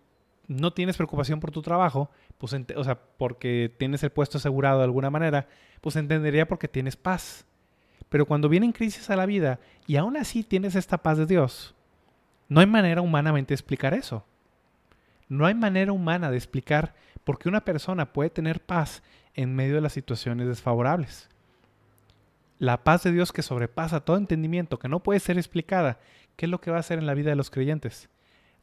no tienes preocupación por tu trabajo, pues, o sea, porque tienes el puesto asegurado de alguna manera, pues entendería porque tienes paz. Pero cuando vienen crisis a la vida y aún así tienes esta paz de Dios, no hay manera humanamente de explicar eso. No hay manera humana de explicar por qué una persona puede tener paz en medio de las situaciones desfavorables. La paz de Dios que sobrepasa todo entendimiento, que no puede ser explicada, ¿qué es lo que va a hacer en la vida de los creyentes?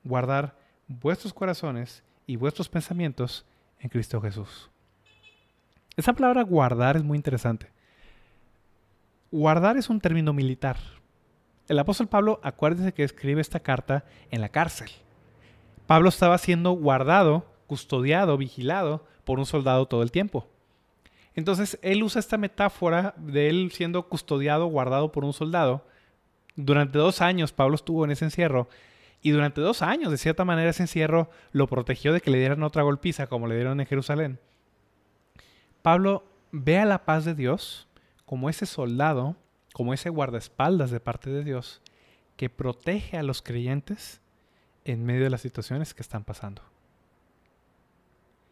Guardar vuestros corazones y vuestros pensamientos en Cristo Jesús. Esa palabra guardar es muy interesante. Guardar es un término militar. El apóstol Pablo, acuérdese que escribe esta carta en la cárcel. Pablo estaba siendo guardado, custodiado, vigilado por un soldado todo el tiempo. Entonces, él usa esta metáfora de él siendo custodiado, guardado por un soldado. Durante dos años Pablo estuvo en ese encierro y durante dos años, de cierta manera, ese encierro lo protegió de que le dieran otra golpiza como le dieron en Jerusalén. Pablo ve a la paz de Dios como ese soldado, como ese guardaespaldas de parte de Dios, que protege a los creyentes en medio de las situaciones que están pasando.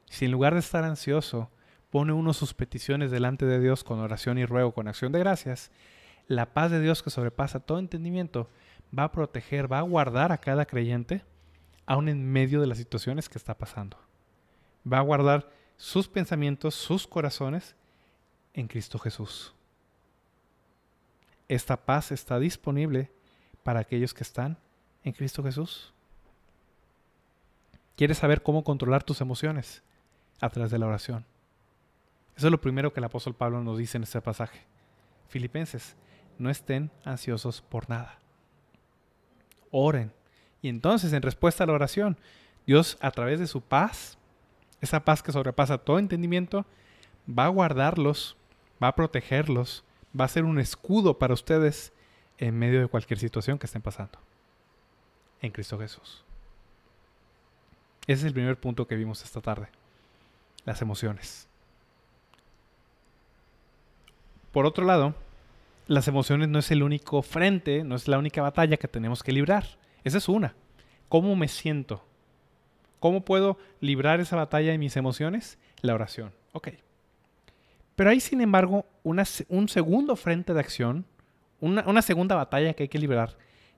Si en lugar de estar ansioso, pone uno sus peticiones delante de Dios con oración y ruego, con acción de gracias, la paz de Dios que sobrepasa todo entendimiento va a proteger, va a guardar a cada creyente, aún en medio de las situaciones que está pasando. Va a guardar sus pensamientos, sus corazones en Cristo Jesús. Esta paz está disponible para aquellos que están en Cristo Jesús. ¿Quieres saber cómo controlar tus emociones? A través de la oración. Eso es lo primero que el apóstol Pablo nos dice en este pasaje. Filipenses, no estén ansiosos por nada oren. Y entonces, en respuesta a la oración, Dios a través de su paz, esa paz que sobrepasa todo entendimiento, va a guardarlos, va a protegerlos, va a ser un escudo para ustedes en medio de cualquier situación que estén pasando. En Cristo Jesús. Ese es el primer punto que vimos esta tarde. Las emociones. Por otro lado, las emociones no es el único frente, no es la única batalla que tenemos que librar. Esa es una. ¿Cómo me siento? ¿Cómo puedo librar esa batalla de mis emociones? La oración. Ok. Pero hay, sin embargo, un segundo frente de acción, una, una segunda batalla que hay que librar,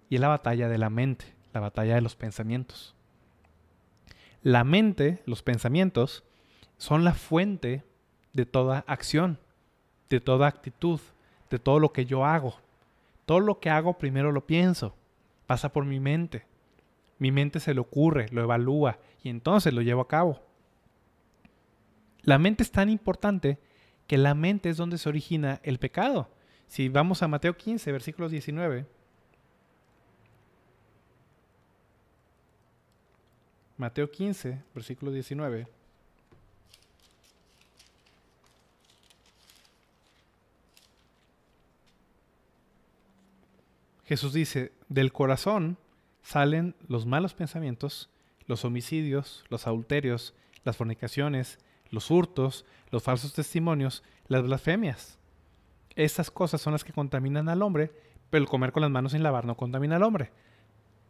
y es la batalla de la mente, la batalla de los pensamientos. La mente, los pensamientos, son la fuente de toda acción, de toda actitud, de todo lo que yo hago. Todo lo que hago primero lo pienso, pasa por mi mente. Mi mente se le ocurre, lo evalúa y entonces lo llevo a cabo. La mente es tan importante que la mente es donde se origina el pecado. Si vamos a Mateo 15, versículos 19. Mateo 15, versículo 19. Jesús dice, del corazón salen los malos pensamientos, los homicidios, los adulterios, las fornicaciones, los hurtos, los falsos testimonios, las blasfemias. Estas cosas son las que contaminan al hombre, pero el comer con las manos sin lavar no contamina al hombre.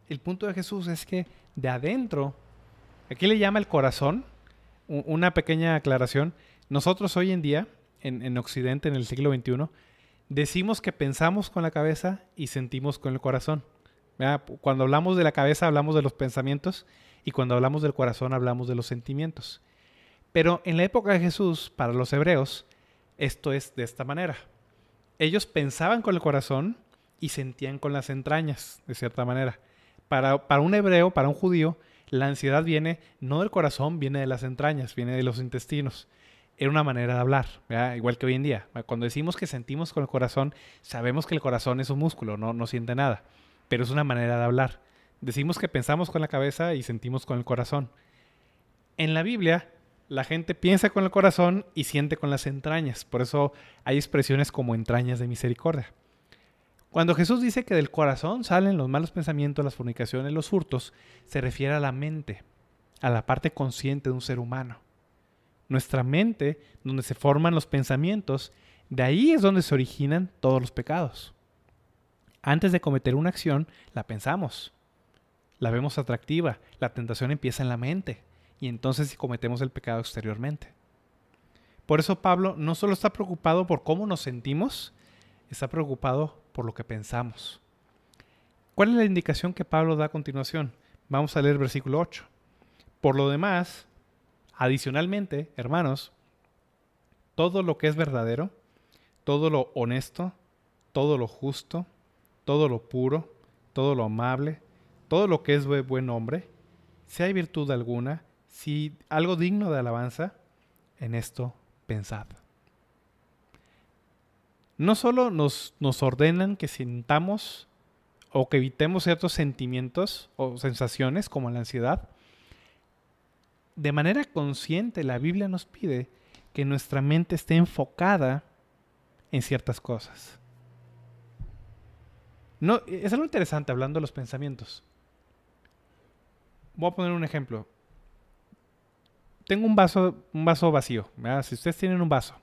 El punto de Jesús es que de adentro, aquí le llama el corazón, una pequeña aclaración, nosotros hoy en día, en, en Occidente, en el siglo XXI, decimos que pensamos con la cabeza y sentimos con el corazón. Cuando hablamos de la cabeza hablamos de los pensamientos y cuando hablamos del corazón hablamos de los sentimientos. Pero en la época de Jesús, para los hebreos, esto es de esta manera. Ellos pensaban con el corazón y sentían con las entrañas, de cierta manera. Para, para un hebreo, para un judío, la ansiedad viene no del corazón, viene de las entrañas, viene de los intestinos. Era una manera de hablar, igual que hoy en día. Cuando decimos que sentimos con el corazón, sabemos que el corazón es un músculo, no, no siente nada pero es una manera de hablar. Decimos que pensamos con la cabeza y sentimos con el corazón. En la Biblia, la gente piensa con el corazón y siente con las entrañas. Por eso hay expresiones como entrañas de misericordia. Cuando Jesús dice que del corazón salen los malos pensamientos, las fornicaciones, los hurtos, se refiere a la mente, a la parte consciente de un ser humano. Nuestra mente, donde se forman los pensamientos, de ahí es donde se originan todos los pecados. Antes de cometer una acción, la pensamos. La vemos atractiva. La tentación empieza en la mente. Y entonces si cometemos el pecado exteriormente. Por eso Pablo no solo está preocupado por cómo nos sentimos, está preocupado por lo que pensamos. ¿Cuál es la indicación que Pablo da a continuación? Vamos a leer versículo 8. Por lo demás, adicionalmente, hermanos, todo lo que es verdadero, todo lo honesto, todo lo justo, todo lo puro, todo lo amable, todo lo que es buen hombre, si hay virtud alguna, si algo digno de alabanza, en esto pensad. No solo nos, nos ordenan que sintamos o que evitemos ciertos sentimientos o sensaciones como la ansiedad, de manera consciente la Biblia nos pide que nuestra mente esté enfocada en ciertas cosas. No, es algo interesante hablando de los pensamientos. Voy a poner un ejemplo. Tengo un vaso, un vaso vacío. Si ustedes tienen un vaso,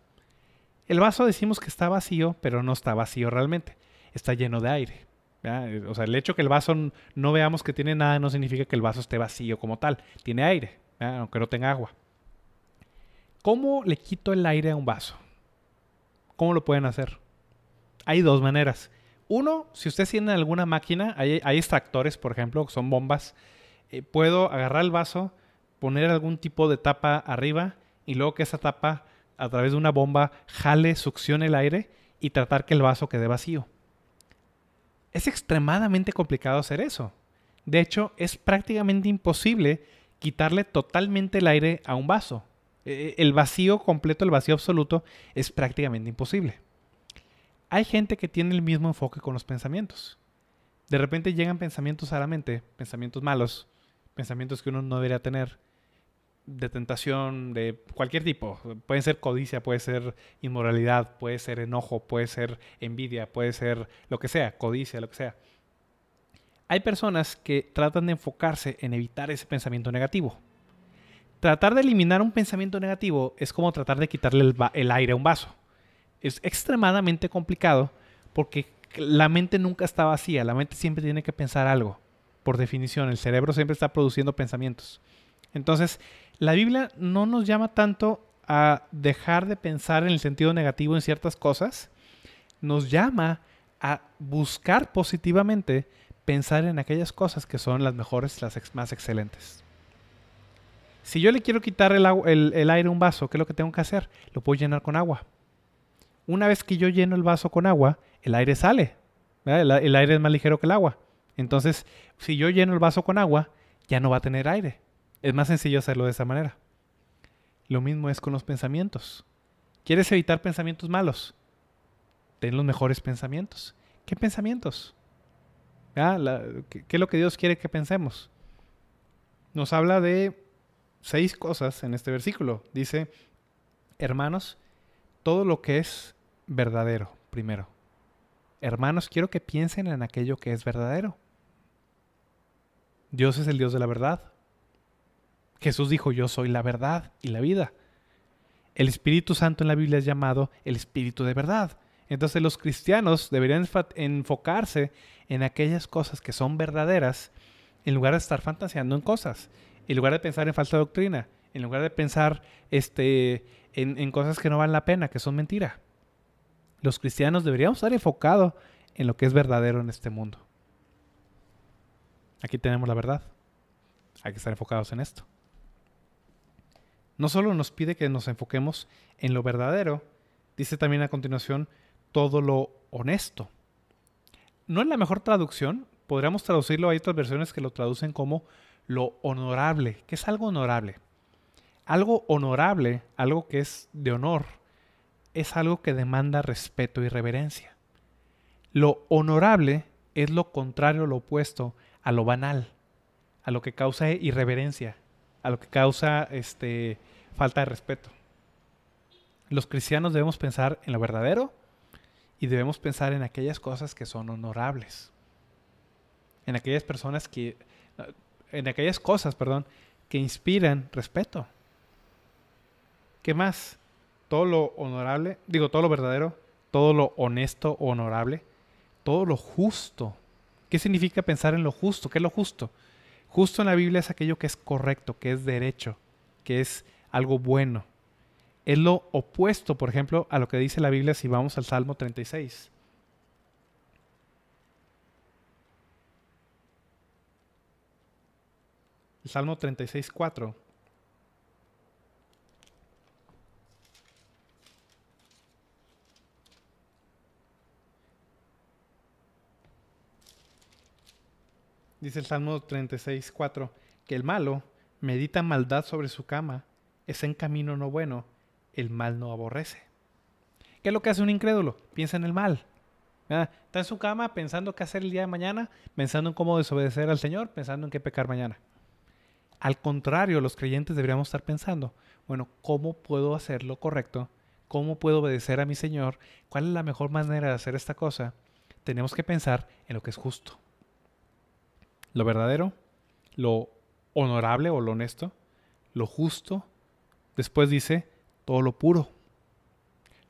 el vaso decimos que está vacío, pero no está vacío realmente. Está lleno de aire. O sea, el hecho que el vaso no veamos que tiene nada no significa que el vaso esté vacío como tal. Tiene aire, aunque no tenga agua. ¿Cómo le quito el aire a un vaso? ¿Cómo lo pueden hacer? Hay dos maneras. Uno, si ustedes tienen alguna máquina, hay, extractores, por ejemplo, que son bombas, eh, puedo agarrar el vaso, poner algún tipo de tapa arriba y luego que esa tapa, a través de una bomba, jale, succione el aire y tratar que el vaso quede vacío. Es extremadamente complicado hacer eso. De hecho, es prácticamente imposible quitarle totalmente el aire a un vaso. E, e, el vacío completo, el vacío absoluto, es prácticamente imposible hay gente que tiene el mismo enfoque con los pensamientos. De repente llegan pensamientos a la mente, pensamientos malos, pensamientos que uno no debería tener, de tentación, de cualquier tipo. Puede ser codicia, puede ser inmoralidad, puede ser enojo, puede ser envidia, puede ser lo que sea, codicia, lo que sea. Hay personas que tratan de enfocarse en evitar ese pensamiento negativo. Tratar de eliminar un pensamiento negativo es como tratar de quitarle el, el aire a un vaso es extremadamente complicado porque la mente nunca está vacía, la mente siempre tiene que pensar algo. Por definición, el cerebro siempre está produciendo pensamientos. Entonces, la Biblia no nos llama tanto a dejar de pensar en el sentido negativo en ciertas cosas, nos llama a buscar positivamente pensar en aquellas cosas que son las mejores, las más excelentes. Si yo le quiero quitar el, el aire a un vaso, ¿qué es lo que tengo que hacer? Lo puedo llenar con agua una vez que yo lleno el vaso con agua, el aire sale. El, aire es más ligero que el agua. Entonces, si yo lleno el vaso con agua, ya no va a tener aire. Es más sencillo hacerlo de esa manera. Lo mismo es con los pensamientos. ¿Quieres evitar pensamientos malos? Ten los mejores pensamientos. ¿Qué pensamientos? ¿Qué es lo que Dios quiere que pensemos? Nos habla de seis cosas en este versículo. Dice, hermanos, todo lo que es verdadero, primero. hermanos, quiero que piensen en aquello que es verdadero. Dios es el Dios de la verdad. Jesús dijo, yo soy la verdad y la vida. El Espíritu Santo en la Biblia es llamado el Espíritu de verdad. Entonces los cristianos deberían enfocarse en aquellas cosas que son verdaderas en lugar de estar fantaseando en cosas, en lugar de pensar en falsa doctrina, en lugar de pensar este, en, cosas que no valen la pena, que son mentira. Los cristianos deberíamos estar enfocados en lo que es verdadero en este mundo. Aquí tenemos la verdad. Hay que estar enfocados en esto. No solo nos pide que nos enfoquemos en lo verdadero, dice también a continuación todo lo honesto. No es la mejor traducción, podríamos traducirlo, hay otras versiones que lo traducen como lo honorable. ¿Qué es algo honorable? Algo honorable, algo que es de honor, es algo que demanda respeto y reverencia. Lo honorable es lo contrario, lo opuesto a lo banal, a lo que causa irreverencia, a lo que causa este, falta de respeto. Los cristianos debemos pensar en lo verdadero y debemos pensar en aquellas cosas que son honorables. En aquellas personas que en aquellas cosas, perdón, que inspiran respeto. ¿Qué más? Todo lo honorable, digo, todo lo verdadero, todo lo honesto o honorable, todo lo justo. ¿Qué significa pensar en lo justo? ¿Qué es lo justo? Justo en la Biblia es aquello que es correcto, que es derecho, que es algo bueno. Es lo opuesto, por ejemplo, a lo que dice la Biblia si vamos al Salmo 36. El Salmo 36, 4. Dice el Salmo 36, 4, que el malo medita maldad sobre su cama, es en camino no bueno, el mal no aborrece. ¿Qué es lo que hace un incrédulo? Piensa en el mal. Está en su cama pensando qué hacer el día de mañana, pensando en cómo desobedecer al Señor, pensando en qué pecar mañana. Al contrario, los creyentes deberíamos estar pensando, bueno, ¿cómo puedo hacer lo correcto? ¿Cómo puedo obedecer a mi Señor? ¿Cuál es la mejor manera de hacer esta cosa? Tenemos que pensar en lo que es justo. Lo verdadero, lo honorable o lo honesto, lo justo. Después dice todo lo puro.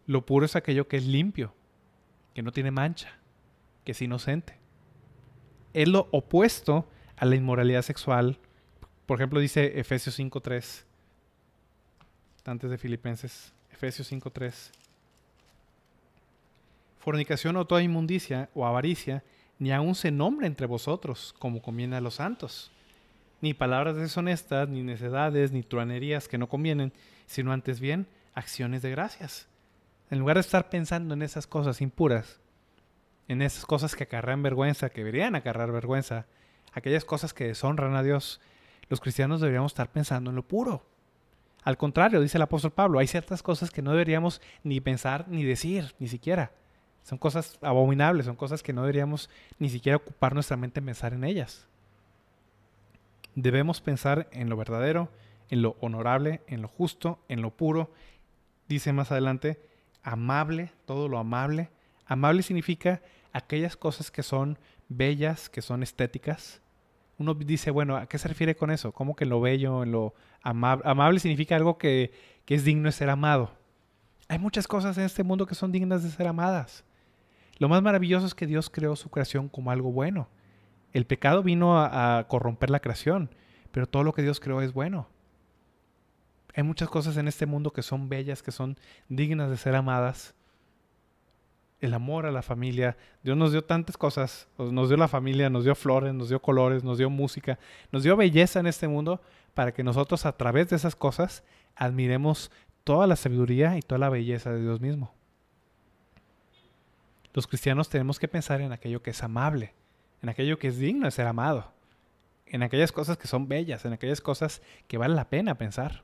Lo puro es aquello que es limpio, que no tiene mancha, que es inocente. Es lo opuesto a la inmoralidad sexual, por ejemplo, dice Efesios 5.3, antes de Filipenses, Efesios 5.3. Fornicación o toda inmundicia o avaricia, ni aun se nombre entre vosotros, como conviene a los santos. Ni palabras deshonestas, ni necedades, ni truanerías que no convienen, sino antes bien acciones de gracias. En lugar de estar pensando en esas cosas impuras, en esas cosas que acarrean vergüenza, que deberían acarrear vergüenza, aquellas cosas que deshonran a Dios, los cristianos deberíamos estar pensando en lo puro. Al contrario, dice el apóstol Pablo, hay ciertas cosas que no deberíamos ni pensar ni decir, ni siquiera. Son cosas abominables, son cosas que no deberíamos ni siquiera ocupar nuestra mente en pensar en ellas. Debemos pensar en lo verdadero, en lo honorable, en lo justo, en lo puro. Dice más adelante, amable, todo lo amable. Amable significa aquellas cosas que son bellas, que son estéticas, uno dice, bueno, ¿a qué se refiere con eso? ¿Cómo que lo bello, lo amable? Amable significa algo que, que es digno de ser amado. Hay muchas cosas en este mundo que son dignas de ser amadas. Lo más maravilloso es que Dios creó su creación como algo bueno. El pecado vino a, corromper la creación, pero todo lo que Dios creó es bueno. Hay muchas cosas en este mundo que son bellas, que son dignas de ser amadas el amor a la familia. Dios nos dio tantas cosas. Nos dio la familia, nos dio flores, nos dio colores, nos dio música, nos dio belleza en este mundo para que nosotros a través de esas cosas admiremos toda la sabiduría y toda la belleza de Dios mismo. Los cristianos tenemos que pensar en aquello que es amable, en aquello que es digno de ser amado, en aquellas cosas que son bellas, en aquellas cosas que vale la pena pensar.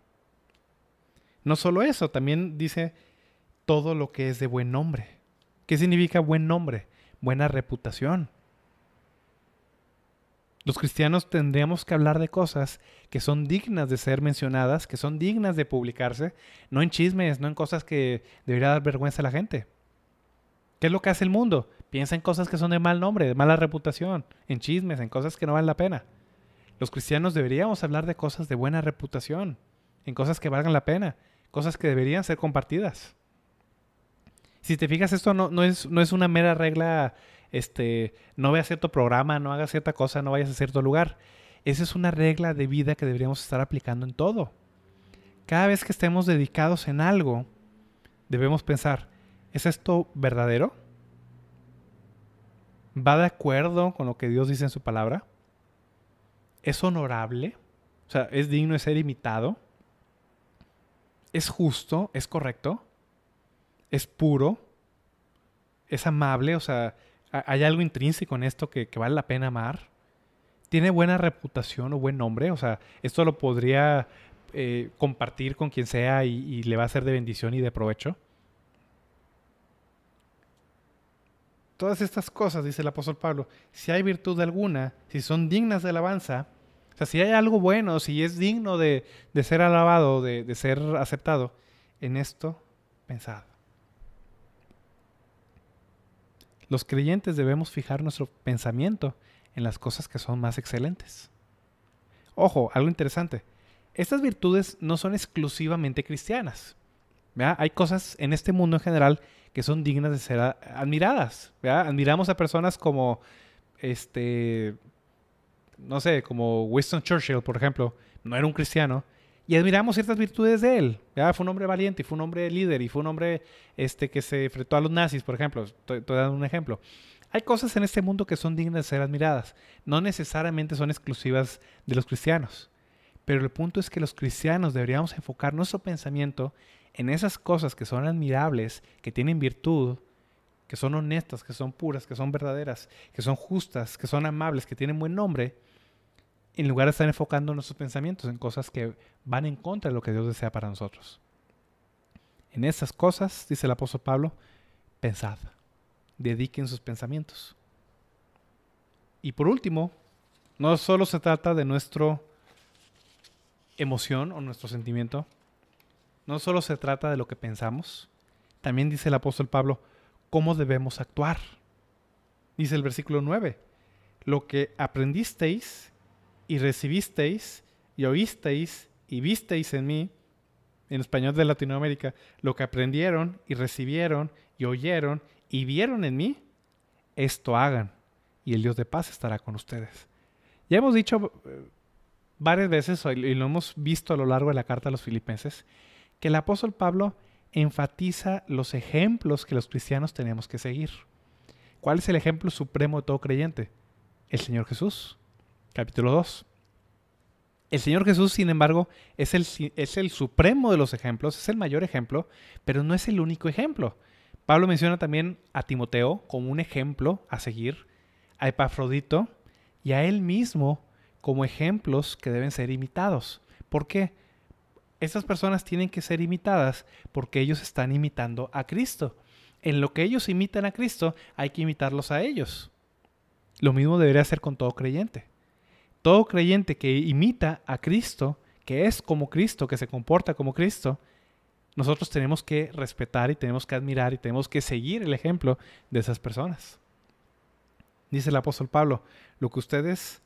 No solo eso, también dice todo lo que es de buen nombre. ¿Qué significa buen nombre? Buena reputación. Los cristianos tendríamos que hablar de cosas que son dignas de ser mencionadas, que son dignas de publicarse, no en chismes, no en cosas que debería dar vergüenza a la gente. ¿Qué es lo que hace el mundo? Piensa en cosas que son de mal nombre, de mala reputación, en chismes, en cosas que no valen la pena. Los cristianos deberíamos hablar de cosas de buena reputación, en cosas que valgan la pena, cosas que deberían ser compartidas. Si te fijas, esto no, es una mera regla, este, no veas cierto programa, no hagas cierta cosa, no vayas a cierto lugar. Esa es una regla de vida que deberíamos estar aplicando en todo. Cada vez que estemos dedicados en algo, debemos pensar, ¿es esto verdadero? ¿Va de acuerdo con lo que Dios dice en su palabra? ¿Es honorable? O sea, ¿es digno de ser imitado? ¿Es justo? ¿Es correcto? ¿Es puro? ¿Es amable? O sea, ¿hay algo intrínseco en esto que, vale la pena amar? ¿Tiene buena reputación o buen nombre? O sea, esto lo podría eh, compartir con quien sea y le va a ser de bendición y de provecho. Todas estas cosas, dice el apóstol Pablo, si hay virtud alguna, si son dignas de alabanza, o sea, si hay algo bueno, si es digno de, ser alabado, de, de, ser aceptado, en esto pensad. Los creyentes debemos fijar nuestro pensamiento en las cosas que son más excelentes. Ojo, algo interesante. Estas virtudes no son exclusivamente cristianas. Hay cosas en este mundo en general que son dignas de ser admiradas. Admiramos a personas como, este, no sé, como Winston Churchill, por ejemplo, no era un cristiano, y admiramos ciertas virtudes de él. Fue un hombre valiente, y fue un hombre líder, y fue un hombre este, que se enfrentó a los nazis, por ejemplo. Estoy, estoy dando un ejemplo. Hay cosas en este mundo que son dignas de ser admiradas. No necesariamente son exclusivas de los cristianos. Pero el punto es que los cristianos deberíamos enfocar nuestro pensamiento en esas cosas que son admirables, que tienen virtud, que son honestas, que son puras, que son verdaderas, que son justas, que son amables, que tienen buen nombre, en lugar de estar enfocando nuestros pensamientos en cosas que van en contra de lo que Dios desea para nosotros. En esas cosas, dice el apóstol Pablo, pensad, dediquen sus pensamientos. Y por último, no solo se trata de nuestra emoción o nuestro sentimiento, no solo se trata de lo que pensamos, también dice el apóstol Pablo cómo debemos actuar. Dice el versículo 9, lo que aprendisteis y recibisteis y oísteis y visteis en mí, en español de Latinoamérica, lo que aprendieron y recibieron y oyeron y vieron en mí, esto hagan y el Dios de paz estará con ustedes. Ya hemos dicho eh, varias veces y lo hemos visto a lo largo de la carta a los filipenses, que el apóstol Pablo enfatiza los ejemplos que los cristianos tenemos que seguir. ¿Cuál es el ejemplo supremo de todo creyente? El Señor Jesús. Capítulo 2. El Señor Jesús, sin embargo, es el, es el supremo de los ejemplos, es el mayor ejemplo, pero no es el único ejemplo. Pablo menciona también a Timoteo como un ejemplo a seguir, a Epafrodito y a él mismo como ejemplos que deben ser imitados. ¿Por qué? Estas personas tienen que ser imitadas porque ellos están imitando a Cristo. En lo que ellos imitan a Cristo, hay que imitarlos a ellos. Lo mismo debería ser con todo creyente. Todo creyente que imita a Cristo, que es como Cristo, que se comporta como Cristo, nosotros tenemos que respetar y tenemos que admirar y tenemos que seguir el ejemplo de esas personas. Dice el apóstol Pablo, lo que ustedes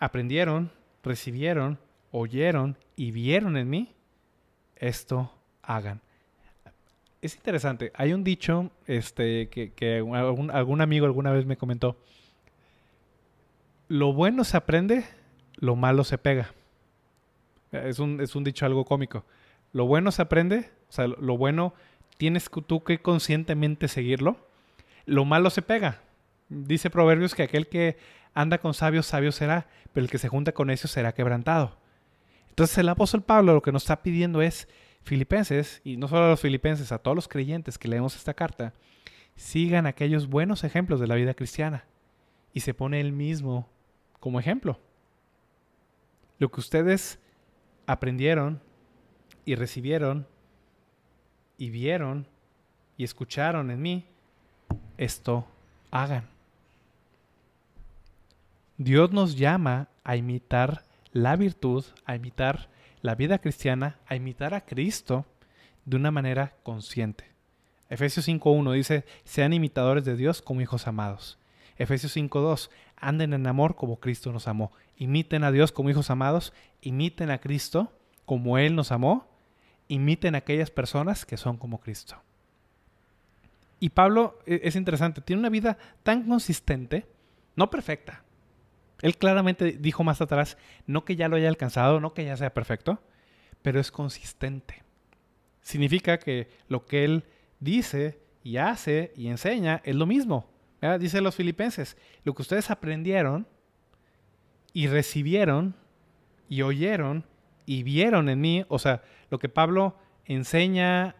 aprendieron, recibieron, oyeron y vieron en mí, esto hagan. Es interesante. Hay un dicho este, que, algún, amigo alguna vez me comentó. Lo bueno se aprende, lo malo se pega. Es un, es un dicho algo cómico. Lo bueno se aprende, o sea, lo bueno tienes tú que conscientemente seguirlo. Lo malo se pega. Dice Proverbios que aquel que anda con sabios, sabio será, pero el que se junta con necios será quebrantado. Entonces el apóstol Pablo lo que nos está pidiendo es, filipenses, y no solo a los filipenses, a todos los creyentes que leemos esta carta, sigan aquellos buenos ejemplos de la vida cristiana. Y se pone él mismo como ejemplo. Lo que ustedes aprendieron y recibieron y vieron y escucharon en mí, esto hagan. Dios nos llama a imitar la virtud, a imitar la vida cristiana, a imitar a Cristo de una manera consciente, Efesios 5.1 dice, sean imitadores de Dios como hijos amados. Efesios 5.2, anden en amor como Cristo nos amó. Imiten a Dios como hijos amados, imiten a Cristo como Él nos amó, imiten a aquellas personas que son como Cristo. Y Pablo e, es interesante, tiene una vida tan consistente, no perfecta. Él claramente dijo más atrás, no que ya lo haya alcanzado, no que ya sea perfecto, pero es consistente. Significa que lo que él dice y hace y enseña es lo mismo. Dice los filipenses, lo que ustedes aprendieron y recibieron y oyeron y vieron en mí, o sea, lo que Pablo enseña,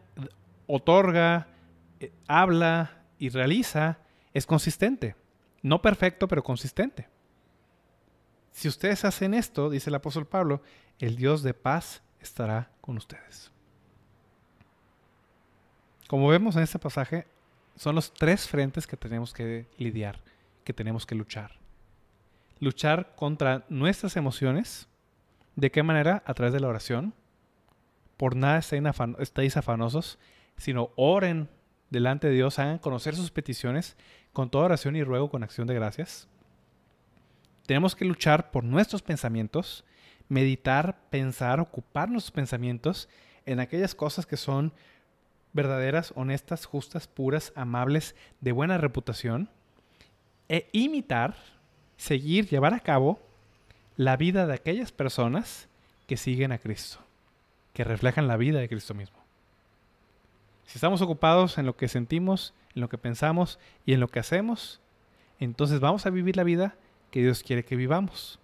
otorga, eh, habla y realiza es consistente. No perfecto, pero consistente. Si ustedes hacen esto, dice el apóstol Pablo, el Dios de paz estará con ustedes. Como vemos en este pasaje, son los tres frentes que tenemos que lidiar, que tenemos que luchar. Luchar contra nuestras emociones. ¿De qué manera? A través de la oración. Por nada estéis afanosos, sino oren delante de Dios, hagan conocer sus peticiones con toda oración y ruego con acción de gracias. Tenemos que luchar por nuestros pensamientos, meditar, pensar, ocupar nuestros pensamientos en aquellas cosas que son verdaderas, honestas, justas, puras, amables, de buena reputación, e imitar, seguir, llevar a cabo la vida de aquellas personas que siguen a Cristo, que reflejan la vida de Cristo mismo. Si estamos ocupados en lo que sentimos, en lo que pensamos y en lo que hacemos, entonces vamos a vivir la vida que Dios quiere que vivamos.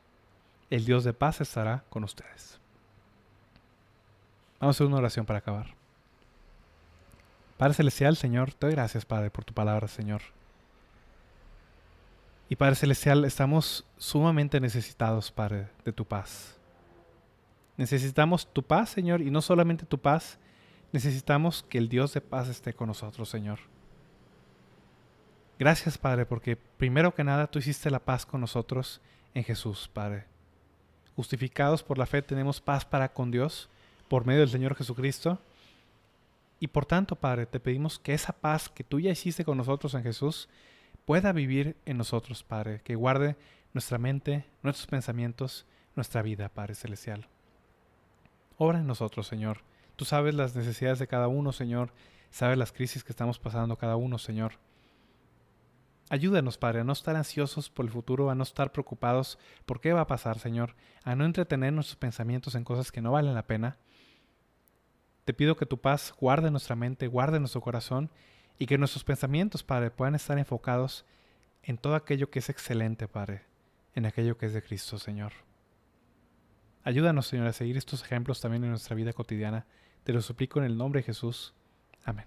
El Dios de paz estará con ustedes. Vamos a hacer una oración para acabar. Padre Celestial, Señor, te doy gracias, Padre, por tu palabra, Señor. Y Padre Celestial, estamos sumamente necesitados, Padre, de tu paz. Necesitamos tu paz, Señor, y no solamente tu paz, necesitamos que el Dios de paz esté con nosotros, Señor. Gracias, Padre, porque primero que nada tú hiciste la paz con nosotros en Jesús, Padre. Justificados por la fe tenemos paz para con Dios por medio del Señor Jesucristo y por tanto, Padre, te pedimos que esa paz que tú ya hiciste con nosotros en Jesús pueda vivir en nosotros, Padre, que guarde nuestra mente, nuestros pensamientos, nuestra vida, Padre Celestial. Obra en nosotros, Señor. Tú sabes las necesidades de cada uno, Señor. Sabes las crisis que estamos pasando cada uno, Señor. Ayúdanos, Padre, a no estar ansiosos por el futuro, a no estar preocupados por qué va a pasar, Señor, a no entretener nuestros pensamientos en cosas que no valen la pena, te pido que tu paz guarde nuestra mente, guarde nuestro corazón y que nuestros pensamientos, Padre, puedan estar enfocados en todo aquello que es excelente, Padre, en aquello que es de Cristo, Señor. Ayúdanos, Señor, a seguir estos ejemplos también en nuestra vida cotidiana. Te lo suplico en el nombre de Jesús. Amén.